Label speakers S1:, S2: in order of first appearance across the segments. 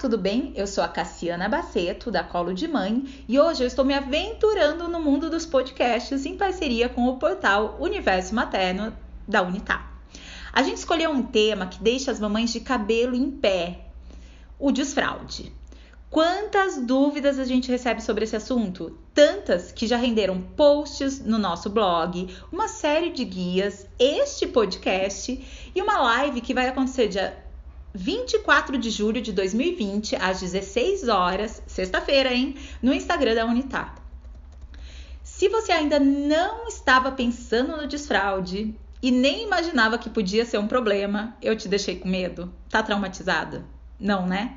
S1: tudo bem? Eu sou a Cassiana Baceto, da Colo de Mãe, e hoje eu estou me aventurando no mundo dos podcasts em parceria com o portal Universo Materno da Unitá. A gente escolheu um tema que deixa as mamães de cabelo em pé: o desfraude. Quantas dúvidas a gente recebe sobre esse assunto? Tantas que já renderam posts no nosso blog, uma série de guias, este podcast e uma live que vai acontecer dia 24 de julho de 2020, às 16 horas, sexta-feira, hein? No Instagram da Unitar. Se você ainda não estava pensando no desfraude e nem imaginava que podia ser um problema, eu te deixei com medo? Tá traumatizada? Não, né?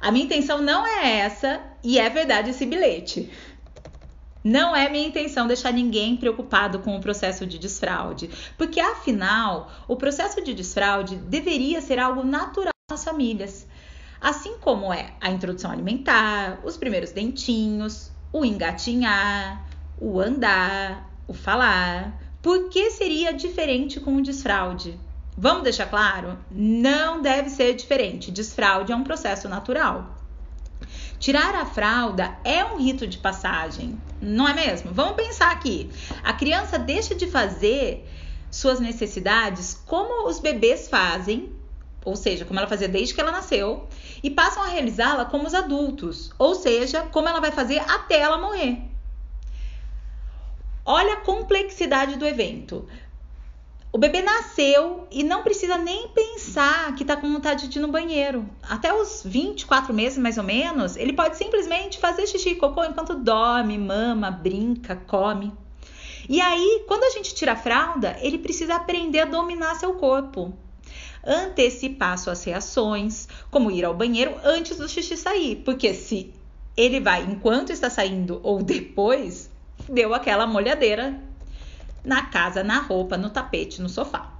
S1: A minha intenção não é essa e é verdade esse bilhete. Não é minha intenção deixar ninguém preocupado com o processo de desfraude, porque afinal, o processo de desfraude deveria ser algo natural nas famílias. Assim como é a introdução alimentar, os primeiros dentinhos, o engatinhar, o andar, o falar. Por que seria diferente com o desfraude? Vamos deixar claro? Não deve ser diferente. Desfraude é um processo natural. Tirar a fralda é um rito de passagem, não é mesmo? Vamos pensar aqui. A criança deixa de fazer suas necessidades como os bebês fazem, ou seja, como ela fazia desde que ela nasceu, e passam a realizá-la como os adultos, ou seja, como ela vai fazer até ela morrer. Olha a complexidade do evento. O bebê nasceu e não precisa nem pensar que está com vontade de ir no banheiro. Até os 24 meses, mais ou menos, ele pode simplesmente fazer xixi e cocô enquanto dorme, mama, brinca, come. E aí, quando a gente tira a fralda, ele precisa aprender a dominar seu corpo. Antecipar suas reações, como ir ao banheiro antes do xixi sair. Porque se ele vai enquanto está saindo ou depois, deu aquela molhadeira na casa, na roupa, no tapete, no sofá.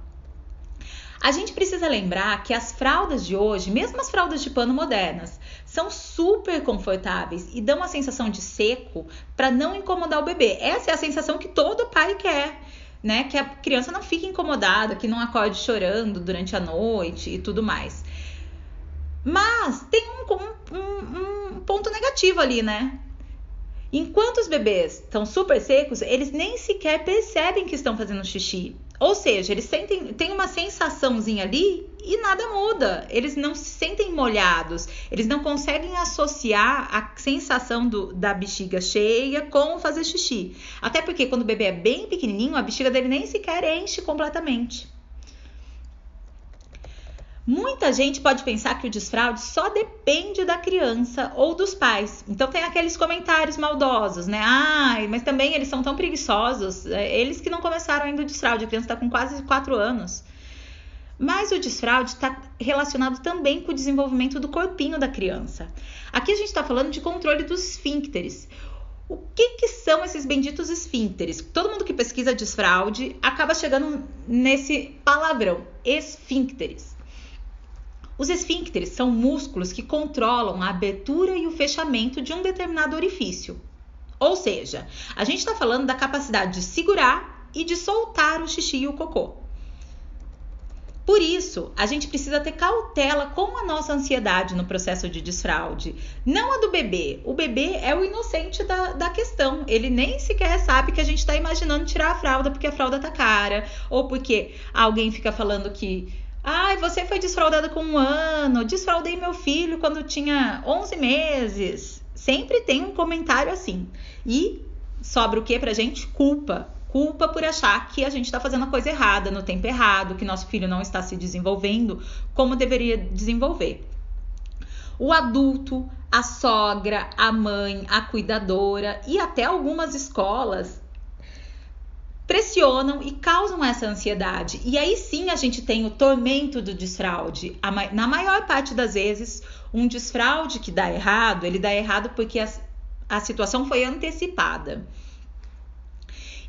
S1: A gente precisa lembrar que as fraldas de hoje, mesmo as fraldas de pano modernas, são super confortáveis e dão uma sensação de seco para não incomodar o bebê. Essa é a sensação que todo pai quer, né? Que a criança não fique incomodada, que não acorde chorando durante a noite e tudo mais. Mas tem um, um, um ponto negativo ali, né? Enquanto os bebês estão super secos, eles nem sequer percebem que estão fazendo xixi. Ou seja, eles sentem, tem uma sensaçãozinha ali e nada muda. Eles não se sentem molhados. Eles não conseguem associar a sensação do, da bexiga cheia com fazer xixi. Até porque quando o bebê é bem pequenininho, a bexiga dele nem sequer enche completamente. Muita gente pode pensar que o desfraude só depende da criança ou dos pais. Então tem aqueles comentários maldosos, né? Ai, mas também eles são tão preguiçosos. É, eles que não começaram ainda o desfraude, a criança está com quase 4 anos. Mas o desfraude está relacionado também com o desenvolvimento do corpinho da criança. Aqui a gente está falando de controle dos esfíncteres. O que, que, são esses benditos esfíncteres? Todo mundo que pesquisa desfraude acaba chegando nesse palavrão, esfíncteres. Os esfíncteres são músculos que controlam a abertura e o fechamento de um determinado orifício. Ou seja, a gente está falando da capacidade de segurar e de soltar o xixi e o cocô. Por isso, a gente precisa ter cautela com a nossa ansiedade no processo de desfraude. Não a do bebê. O bebê é o inocente da, da questão. Ele nem sequer sabe que a gente está imaginando tirar a fralda porque a fralda tá cara. Ou porque alguém fica falando que Ai, você foi desfraudada com um ano. Desfraudei meu filho quando tinha 11 meses. Sempre tem um comentário assim. E sobra o que pra gente? Culpa. Culpa por achar que a gente está fazendo a coisa errada, no tempo errado, que nosso filho não está se desenvolvendo como deveria desenvolver. O adulto, a sogra, a mãe, a cuidadora e até algumas escolas pressionam e causam essa ansiedade. E aí sim a gente tem o tormento do desfraude. Na maior parte das vezes, um desfraude que dá errado, ele dá errado porque a, a situação foi antecipada.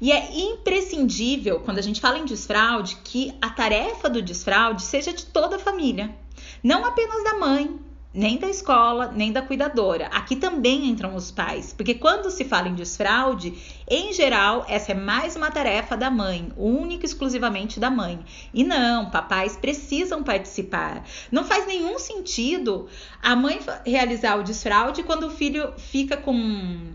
S1: E é imprescindível, quando a gente fala em desfraude, que a tarefa do desfraude seja de toda a família, não apenas da mãe, nem da escola, nem da cuidadora. Aqui também entram os pais, porque quando se fala em desfraude, em geral, essa é mais uma tarefa da mãe, única e exclusivamente da mãe. E não, papais precisam participar. Não faz nenhum sentido a mãe realizar o desfraude quando o filho fica com,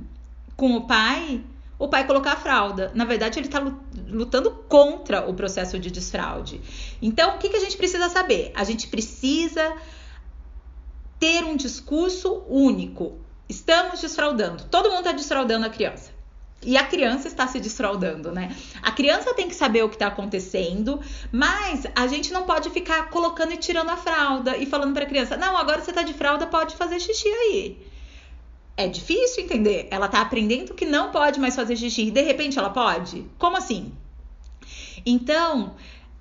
S1: com o pai o pai colocar a fralda. Na verdade, ele está lutando contra o processo de desfraude. Então, o que, que a gente precisa saber? A gente precisa ter um discurso único. Estamos desfraudando. Todo mundo está desfraudando a criança. E a criança está se desfraudando, né? A criança tem que saber o que está acontecendo, mas a gente não pode ficar colocando e tirando a fralda e falando para a criança: não, agora você está de fralda, pode fazer xixi aí é difícil entender. Ela tá aprendendo que não pode mais fazer xixi e de repente ela pode? Como assim? Então,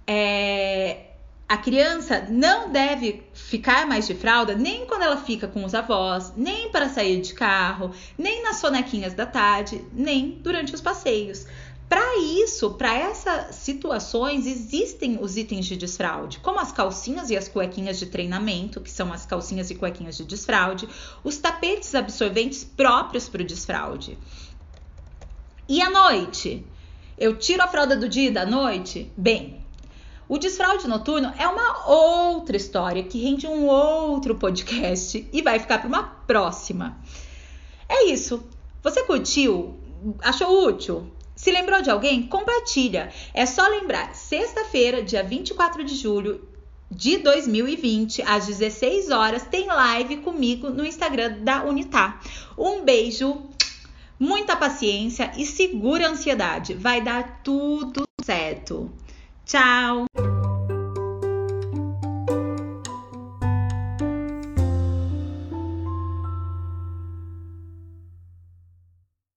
S1: é, a criança não deve ficar mais de fralda nem quando ela fica com os avós, nem para sair de carro, nem nas sonequinhas da tarde, nem durante os passeios. Para isso, para essas situações, existem os itens de desfraude, como as calcinhas e as cuequinhas de treinamento, que são as calcinhas e cuequinhas de desfraude, os tapetes absorventes próprios para o desfraude. E à noite? Eu tiro a fralda do dia e da noite? Bem, o desfraude noturno é uma outra história que rende um outro podcast e vai ficar para uma próxima. É isso. Você curtiu? Achou útil? Se lembrou de alguém? Compartilha. É só lembrar, sexta-feira, dia 24 de julho de 2020, às 16 horas, tem live comigo no Instagram da Unitar. Um beijo, muita paciência e segura a ansiedade. Vai dar tudo certo. Tchau!